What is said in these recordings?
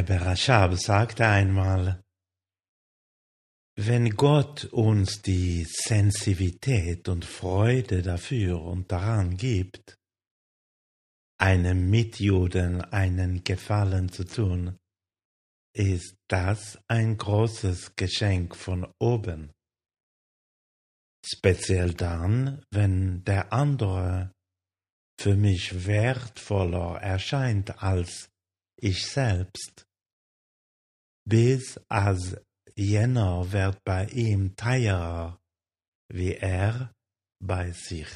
Rebbe Rashab sagte einmal, wenn Gott uns die Sensitivität und Freude dafür und daran gibt, einem Mitjuden einen Gefallen zu tun, ist das ein großes Geschenk von oben. Speziell dann, wenn der andere für mich wertvoller erscheint als ich selbst, bis als jener wird bei ihm teurer, wie er bei sich.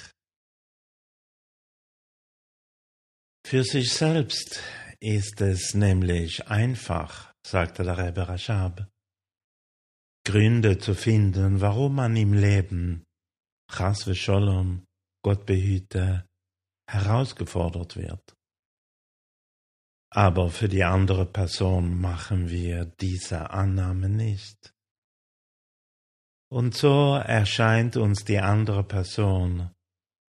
Für sich selbst ist es nämlich einfach, sagte der Rebbe Rashab, Gründe zu finden, warum man im Leben, Chas Sholom, Gott behüte, herausgefordert wird. Aber für die andere Person machen wir diese Annahme nicht. Und so erscheint uns die andere Person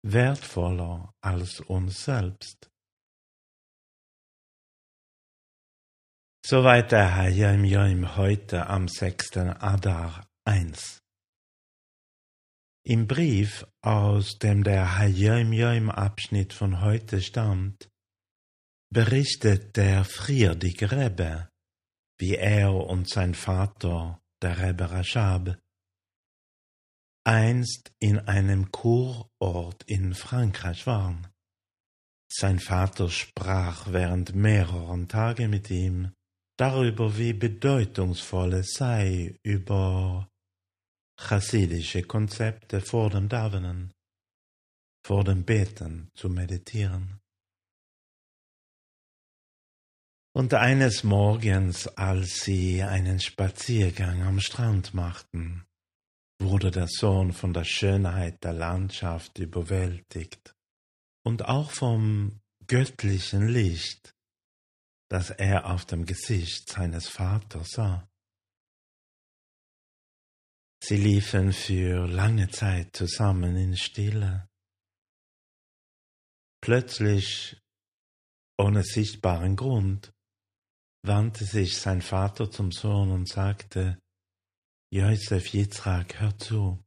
wertvoller als uns selbst. Soweit der Hayim Yom heute am 6. Adar 1. Im Brief, aus dem der Hayim Yom Abschnitt von heute stammt, berichtet der frierdige Rebbe, wie er und sein Vater, der Rebbe Rashab, einst in einem Kurort in Frankreich waren. Sein Vater sprach während mehreren Tage mit ihm darüber, wie bedeutungsvoll es sei, über chassidische Konzepte vor dem Davenen, vor dem Beten zu meditieren. Und eines Morgens, als sie einen Spaziergang am Strand machten, wurde der Sohn von der Schönheit der Landschaft überwältigt und auch vom göttlichen Licht, das er auf dem Gesicht seines Vaters sah. Sie liefen für lange Zeit zusammen in Stille. Plötzlich, ohne sichtbaren Grund, wandte sich sein Vater zum Sohn und sagte, Josef Yitzhak, hör zu.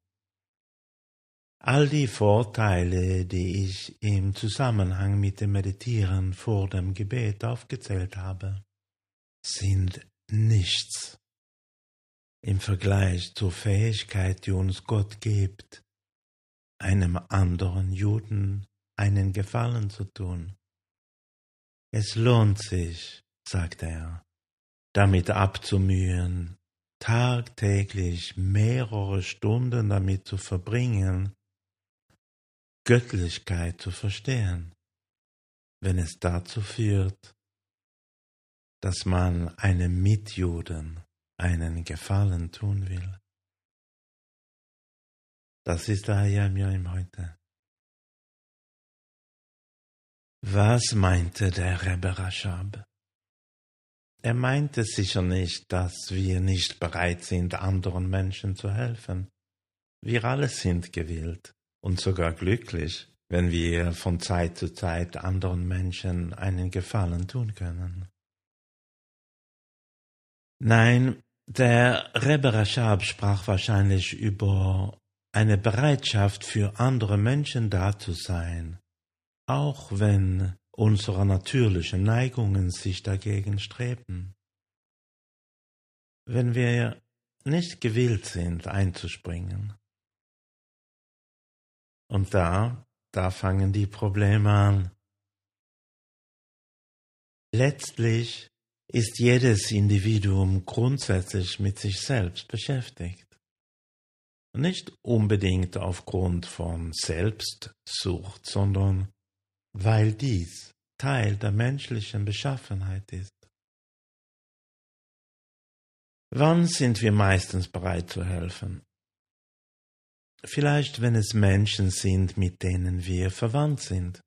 All die Vorteile, die ich im Zusammenhang mit dem Meditieren vor dem Gebet aufgezählt habe, sind nichts im Vergleich zur Fähigkeit, die uns Gott gibt, einem anderen Juden einen Gefallen zu tun. Es lohnt sich, sagte er, damit abzumühen, tagtäglich mehrere Stunden damit zu verbringen, Göttlichkeit zu verstehen, wenn es dazu führt, dass man einem Mitjuden einen Gefallen tun will. Das ist der Hayam heute. Was meinte der Rebbe Rashab? Er meinte sicher nicht, dass wir nicht bereit sind, anderen Menschen zu helfen. Wir alle sind gewillt und sogar glücklich, wenn wir von Zeit zu Zeit anderen Menschen einen Gefallen tun können. Nein, der Rebbe Rashab sprach wahrscheinlich über eine Bereitschaft für andere Menschen da zu sein, auch wenn unserer natürlichen Neigungen sich dagegen streben. Wenn wir nicht gewillt sind einzuspringen. Und da, da fangen die Probleme an. Letztlich ist jedes Individuum grundsätzlich mit sich selbst beschäftigt. Nicht unbedingt aufgrund von Selbstsucht, sondern weil dies Teil der menschlichen Beschaffenheit ist. Wann sind wir meistens bereit zu helfen? Vielleicht, wenn es Menschen sind, mit denen wir verwandt sind.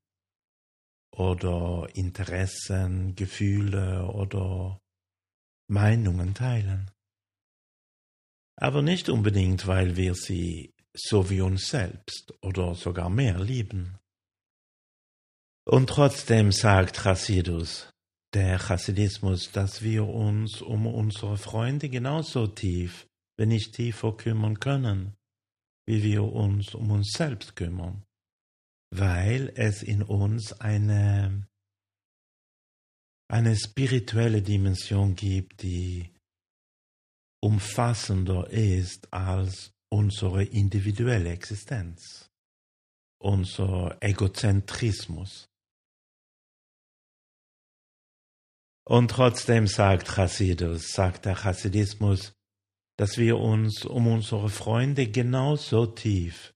Oder Interessen, Gefühle oder Meinungen teilen. Aber nicht unbedingt, weil wir sie so wie uns selbst oder sogar mehr lieben. Und trotzdem sagt Chassidus, der Chassidismus, dass wir uns um unsere Freunde genauso tief, wenn nicht tiefer kümmern können, wie wir uns um uns selbst kümmern, weil es in uns eine, eine spirituelle Dimension gibt, die umfassender ist als unsere individuelle Existenz, unser Egozentrismus. Und trotzdem sagt Chassidus, sagt der Chassidismus, dass wir uns um unsere Freunde genauso tief,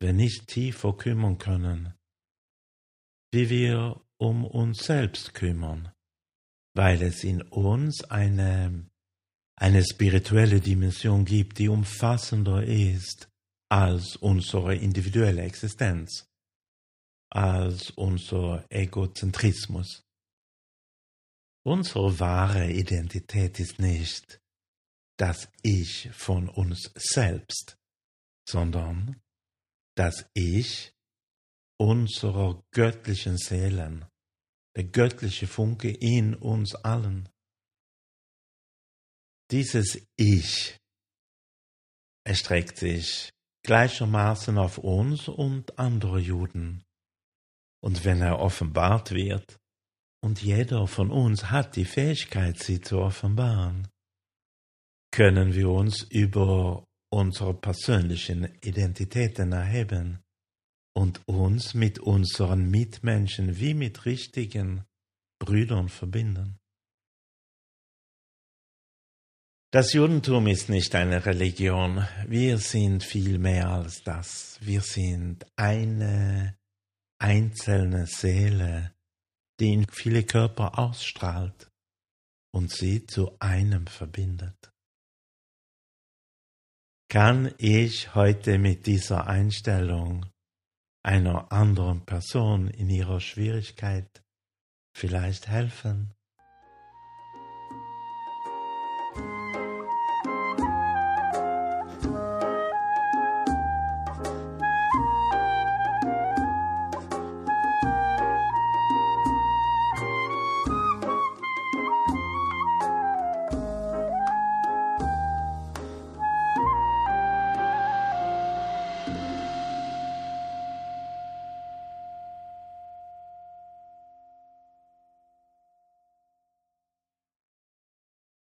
wenn nicht tiefer kümmern können, wie wir um uns selbst kümmern, weil es in uns eine, eine spirituelle Dimension gibt, die umfassender ist als unsere individuelle Existenz, als unser Egozentrismus. Unsere wahre Identität ist nicht das Ich von uns selbst, sondern das Ich unserer göttlichen Seelen, der göttliche Funke in uns allen. Dieses Ich erstreckt sich gleichermaßen auf uns und andere Juden. Und wenn er offenbart wird, und jeder von uns hat die Fähigkeit, sie zu offenbaren, können wir uns über unsere persönlichen Identitäten erheben und uns mit unseren Mitmenschen wie mit richtigen Brüdern verbinden. Das Judentum ist nicht eine Religion, wir sind viel mehr als das. Wir sind eine einzelne Seele, die in viele Körper ausstrahlt und sie zu einem verbindet. Kann ich heute mit dieser Einstellung einer anderen Person in ihrer Schwierigkeit vielleicht helfen?